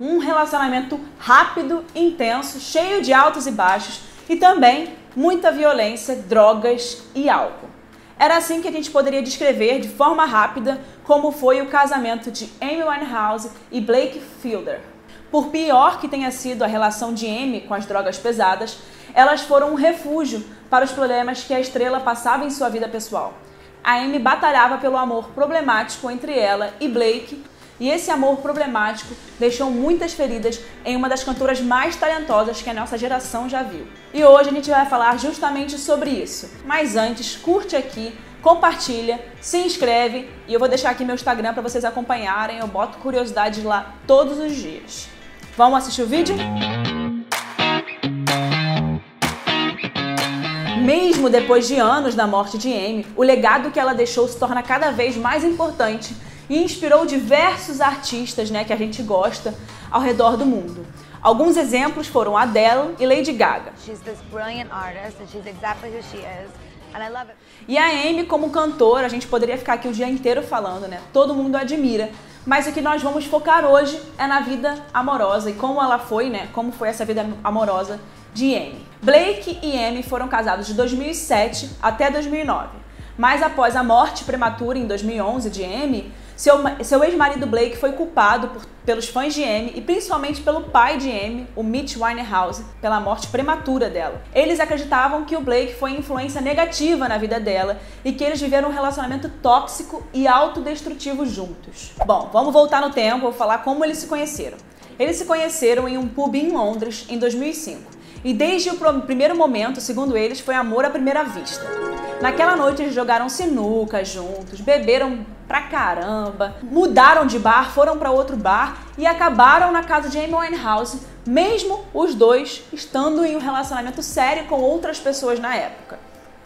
Um relacionamento rápido, intenso, cheio de altos e baixos e também muita violência, drogas e álcool. Era assim que a gente poderia descrever de forma rápida como foi o casamento de Amy Winehouse e Blake Fielder. Por pior que tenha sido a relação de Amy com as drogas pesadas, elas foram um refúgio para os problemas que a estrela passava em sua vida pessoal. A Amy batalhava pelo amor problemático entre ela e Blake, e esse amor problemático deixou muitas feridas em uma das cantoras mais talentosas que a nossa geração já viu. E hoje a gente vai falar justamente sobre isso. Mas antes, curte aqui, compartilha, se inscreve e eu vou deixar aqui meu Instagram para vocês acompanharem. Eu boto curiosidade lá todos os dias. Vamos assistir o vídeo? Mesmo depois de anos da morte de Amy, o legado que ela deixou se torna cada vez mais importante e inspirou diversos artistas né, que a gente gosta ao redor do mundo. Alguns exemplos foram Adele e Lady Gaga. E a Amy, como cantora, a gente poderia ficar aqui o dia inteiro falando, né? Todo mundo admira. Mas o que nós vamos focar hoje é na vida amorosa e como ela foi, né? Como foi essa vida amorosa de Amy. Blake e Amy foram casados de 2007 até 2009. Mas após a morte prematura em 2011 de Amy, seu, seu ex-marido Blake foi culpado por, pelos fãs de Amy e principalmente pelo pai de Amy, o Mitch Winehouse, pela morte prematura dela. Eles acreditavam que o Blake foi influência negativa na vida dela e que eles viveram um relacionamento tóxico e autodestrutivo juntos. Bom, vamos voltar no tempo, vou falar como eles se conheceram. Eles se conheceram em um pub em Londres em 2005. E desde o primeiro momento, segundo eles, foi amor à primeira vista. Naquela noite eles jogaram sinuca juntos, beberam pra caramba, mudaram de bar, foram para outro bar e acabaram na casa de Amy Winehouse, mesmo os dois estando em um relacionamento sério com outras pessoas na época.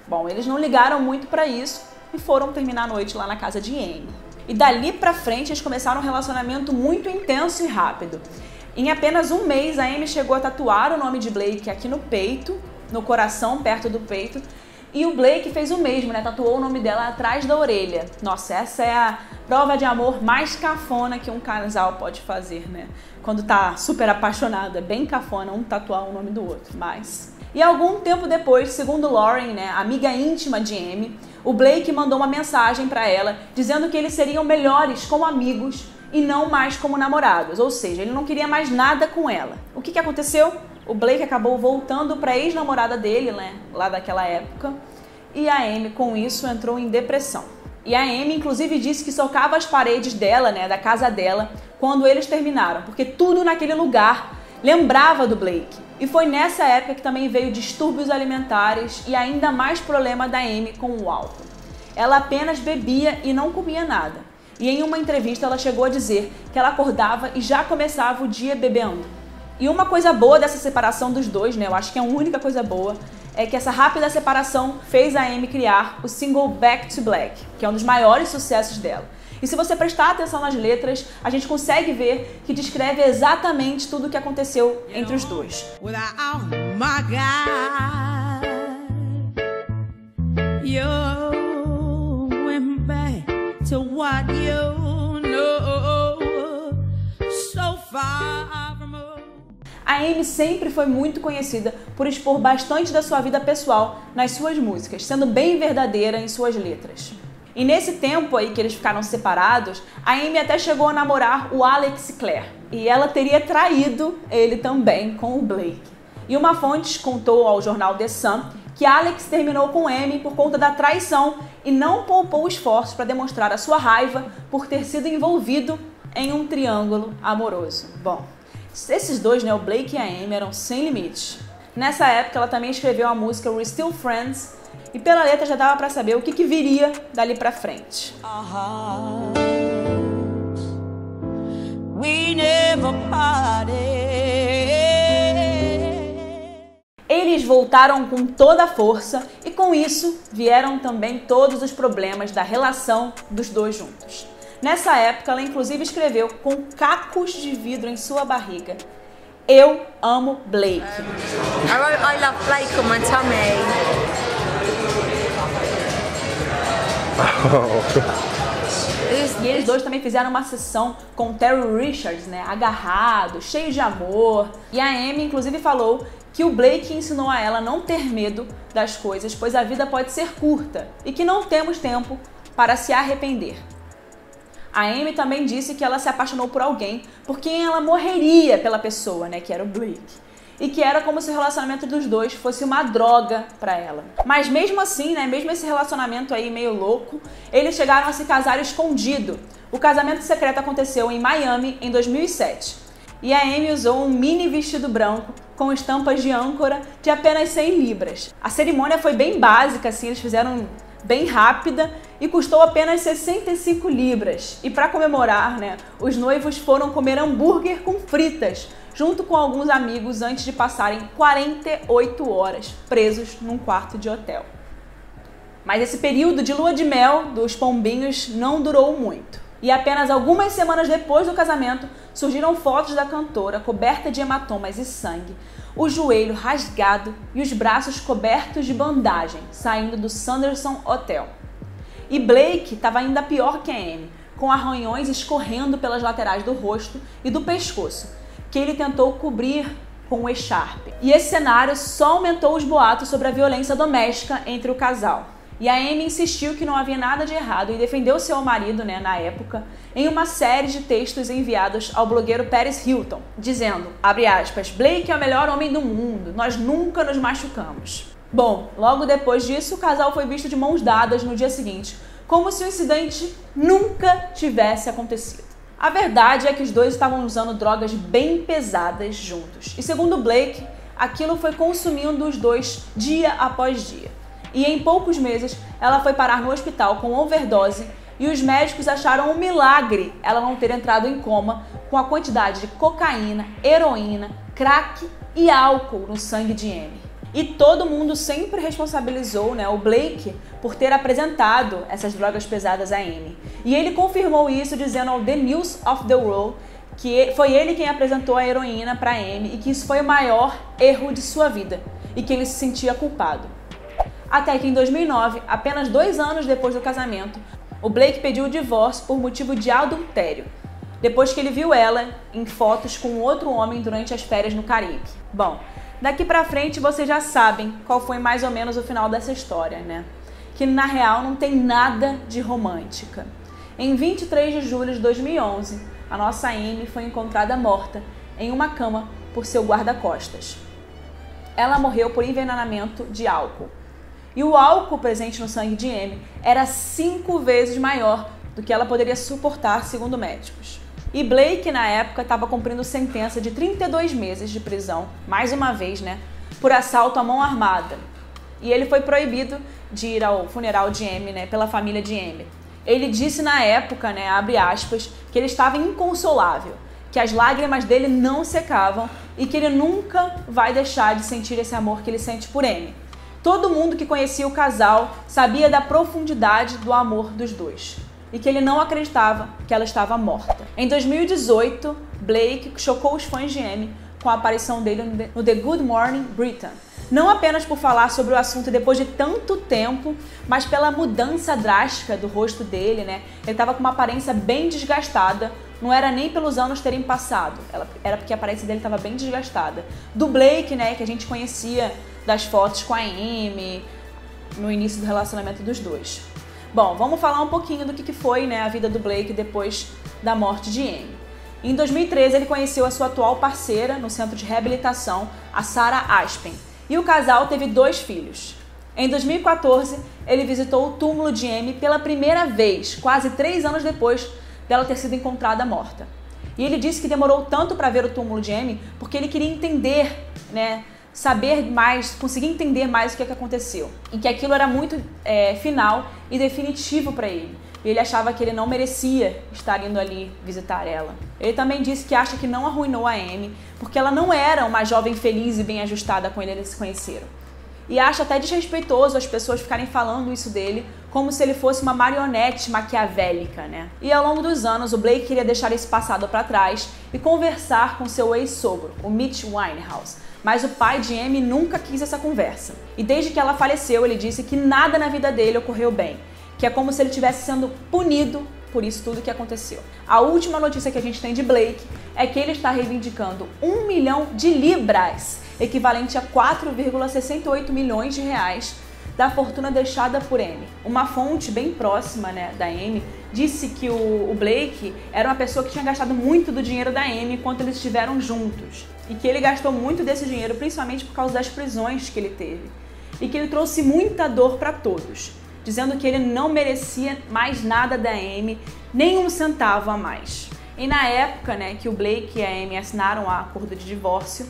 Bom, eles não ligaram muito para isso e foram terminar a noite lá na casa de Amy. E dali pra frente eles começaram um relacionamento muito intenso e rápido. Em apenas um mês, a Amy chegou a tatuar o nome de Blake aqui no peito, no coração, perto do peito. E o Blake fez o mesmo, né? Tatuou o nome dela atrás da orelha. Nossa, essa é a prova de amor mais cafona que um casal pode fazer, né? Quando tá super apaixonado, é bem cafona um tatuar o nome do outro, mas... E algum tempo depois, segundo Lauren, né, amiga íntima de Amy, o Blake mandou uma mensagem para ela dizendo que eles seriam melhores como amigos e não mais como namorados, ou seja, ele não queria mais nada com ela. O que, que aconteceu? O Blake acabou voltando para a ex-namorada dele, né, lá daquela época, e a Amy com isso entrou em depressão. E a Amy inclusive disse que socava as paredes dela, né, da casa dela, quando eles terminaram, porque tudo naquele lugar lembrava do Blake. E foi nessa época que também veio distúrbios alimentares e ainda mais problema da Amy com o álcool. Ela apenas bebia e não comia nada. E em uma entrevista ela chegou a dizer que ela acordava e já começava o dia bebendo. E uma coisa boa dessa separação dos dois, né? Eu acho que é a única coisa boa é que essa rápida separação fez a Amy criar o single Back to Black, que é um dos maiores sucessos dela. E se você prestar atenção nas letras, a gente consegue ver que descreve exatamente tudo o que aconteceu entre os dois. to A Amy sempre foi muito conhecida por expor bastante da sua vida pessoal nas suas músicas, sendo bem verdadeira em suas letras. E nesse tempo aí que eles ficaram separados, a Amy até chegou a namorar o Alex Clare. E ela teria traído ele também com o Blake. E uma fonte contou ao jornal The Sun que Alex terminou com Amy por conta da traição e não poupou esforços para demonstrar a sua raiva por ter sido envolvido em um triângulo amoroso. Bom, esses dois, né, o Blake e a Amy, eram sem limites. Nessa época, ela também escreveu a música We're Still Friends e pela letra já dava para saber o que, que viria dali para frente. Eles voltaram com toda a força e com isso vieram também todos os problemas da relação dos dois juntos. Nessa época, ela inclusive escreveu com cacos de vidro em sua barriga: Eu amo Blake. I wrote I love Blake on my tummy. E eles dois também fizeram uma sessão com Terry Richards, né? Agarrado, cheio de amor. E a Amy, inclusive, falou que o Blake ensinou a ela não ter medo das coisas, pois a vida pode ser curta e que não temos tempo para se arrepender. A Amy também disse que ela se apaixonou por alguém por quem ela morreria pela pessoa, né, que era o Blake. E que era como se o relacionamento dos dois fosse uma droga para ela. Mas mesmo assim, né, mesmo esse relacionamento aí meio louco, eles chegaram a se casar escondido. O casamento secreto aconteceu em Miami em 2007. E a Amy usou um mini vestido branco com estampas de âncora de apenas 100 libras. A cerimônia foi bem básica, assim, eles fizeram bem rápida e custou apenas 65 libras. E para comemorar, né, os noivos foram comer hambúrguer com fritas, junto com alguns amigos antes de passarem 48 horas presos num quarto de hotel. Mas esse período de lua de mel dos pombinhos não durou muito. E apenas algumas semanas depois do casamento, surgiram fotos da cantora coberta de hematomas e sangue, o joelho rasgado e os braços cobertos de bandagem, saindo do Sanderson Hotel. E Blake estava ainda pior que a Amy, com arranhões escorrendo pelas laterais do rosto e do pescoço, que ele tentou cobrir com o echarpe. E esse cenário só aumentou os boatos sobre a violência doméstica entre o casal. E a Amy insistiu que não havia nada de errado e defendeu seu marido, né, na época, em uma série de textos enviados ao blogueiro Paris Hilton, dizendo, abre aspas, Blake é o melhor homem do mundo, nós nunca nos machucamos. Bom, logo depois disso, o casal foi visto de mãos dadas no dia seguinte, como se o incidente nunca tivesse acontecido. A verdade é que os dois estavam usando drogas bem pesadas juntos. E segundo Blake, aquilo foi consumindo os dois dia após dia e em poucos meses ela foi parar no hospital com overdose e os médicos acharam um milagre ela não ter entrado em coma com a quantidade de cocaína, heroína, crack e álcool no sangue de Amy. E todo mundo sempre responsabilizou né, o Blake por ter apresentado essas drogas pesadas a Amy. E ele confirmou isso dizendo ao The News of the World que foi ele quem apresentou a heroína para Amy e que isso foi o maior erro de sua vida e que ele se sentia culpado. Até que em 2009, apenas dois anos depois do casamento, o Blake pediu o divórcio por motivo de adultério, depois que ele viu ela em fotos com outro homem durante as férias no Caribe. Bom, daqui pra frente vocês já sabem qual foi mais ou menos o final dessa história, né? Que na real não tem nada de romântica. Em 23 de julho de 2011, a nossa Amy foi encontrada morta em uma cama por seu guarda-costas. Ela morreu por envenenamento de álcool. E o álcool presente no sangue de Amy era cinco vezes maior do que ela poderia suportar, segundo médicos. E Blake, na época, estava cumprindo sentença de 32 meses de prisão, mais uma vez, né, por assalto à mão armada. E ele foi proibido de ir ao funeral de Amy, né, pela família de Amy. Ele disse na época, né, abre aspas, que ele estava inconsolável, que as lágrimas dele não secavam e que ele nunca vai deixar de sentir esse amor que ele sente por Amy. Todo mundo que conhecia o casal sabia da profundidade do amor dos dois e que ele não acreditava que ela estava morta. Em 2018, Blake chocou os fãs de Amy com a aparição dele no The Good Morning Britain. Não apenas por falar sobre o assunto depois de tanto tempo, mas pela mudança drástica do rosto dele, né? Ele estava com uma aparência bem desgastada, não era nem pelos anos terem passado, era porque a aparência dele estava bem desgastada. Do Blake, né, que a gente conhecia das fotos com a Amy, no início do relacionamento dos dois. Bom, vamos falar um pouquinho do que foi né, a vida do Blake depois da morte de Amy. Em 2013, ele conheceu a sua atual parceira no centro de reabilitação, a Sarah Aspen, e o casal teve dois filhos. Em 2014, ele visitou o túmulo de Amy pela primeira vez, quase três anos depois dela ter sido encontrada morta. E ele disse que demorou tanto para ver o túmulo de Amy porque ele queria entender, né, saber mais, conseguir entender mais o que, é que aconteceu. E que aquilo era muito é, final e definitivo para ele. E ele achava que ele não merecia estar indo ali visitar ela. Ele também disse que acha que não arruinou a Amy, porque ela não era uma jovem feliz e bem ajustada quando eles se conheceram. E acha até desrespeitoso as pessoas ficarem falando isso dele como se ele fosse uma marionete maquiavélica, né? E ao longo dos anos, o Blake queria deixar esse passado para trás e conversar com seu ex-sogro, o Mitch Winehouse, mas o pai de Amy nunca quis essa conversa. E desde que ela faleceu, ele disse que nada na vida dele ocorreu bem, que é como se ele estivesse sendo punido por isso tudo que aconteceu. A última notícia que a gente tem de Blake é que ele está reivindicando um milhão de libras, equivalente a 4,68 milhões de reais, da fortuna deixada por Amy. Uma fonte bem próxima né, da Amy disse que o, o, Blake era uma pessoa que tinha gastado muito do dinheiro da Amy enquanto eles estiveram juntos. E que ele gastou muito desse dinheiro, principalmente por causa das prisões que ele teve. E que ele trouxe muita dor para todos, dizendo que ele não merecia mais nada da Amy, nem um centavo a mais. E na época né, que o Blake e a Amy assinaram a acordo de divórcio,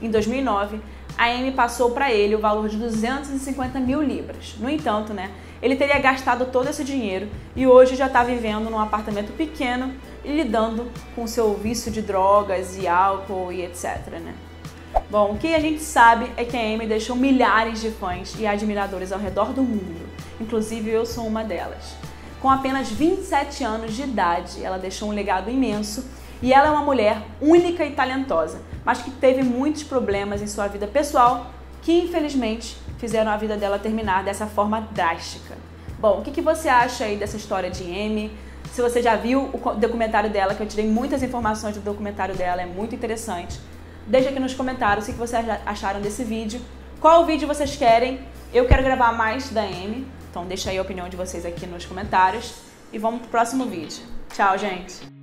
em 2009, a Amy passou para ele o valor de 250 mil libras. No entanto, né, ele teria gastado todo esse dinheiro e hoje já está vivendo num apartamento pequeno e lidando com seu vício de drogas e álcool e etc. Né? Bom, o que a gente sabe é que a Amy deixou milhares de fãs e admiradores ao redor do mundo, inclusive eu sou uma delas. Com apenas 27 anos de idade, ela deixou um legado imenso e ela é uma mulher única e talentosa, mas que teve muitos problemas em sua vida pessoal que infelizmente fizeram a vida dela terminar dessa forma drástica. Bom, o que, que você acha aí dessa história de Amy? Se você já viu o documentário dela, que eu tirei muitas informações do documentário dela, é muito interessante. Deixa aqui nos comentários o que vocês acharam desse vídeo. Qual vídeo vocês querem? Eu quero gravar mais da Amy, então deixa aí a opinião de vocês aqui nos comentários. E vamos pro próximo vídeo. Tchau, gente!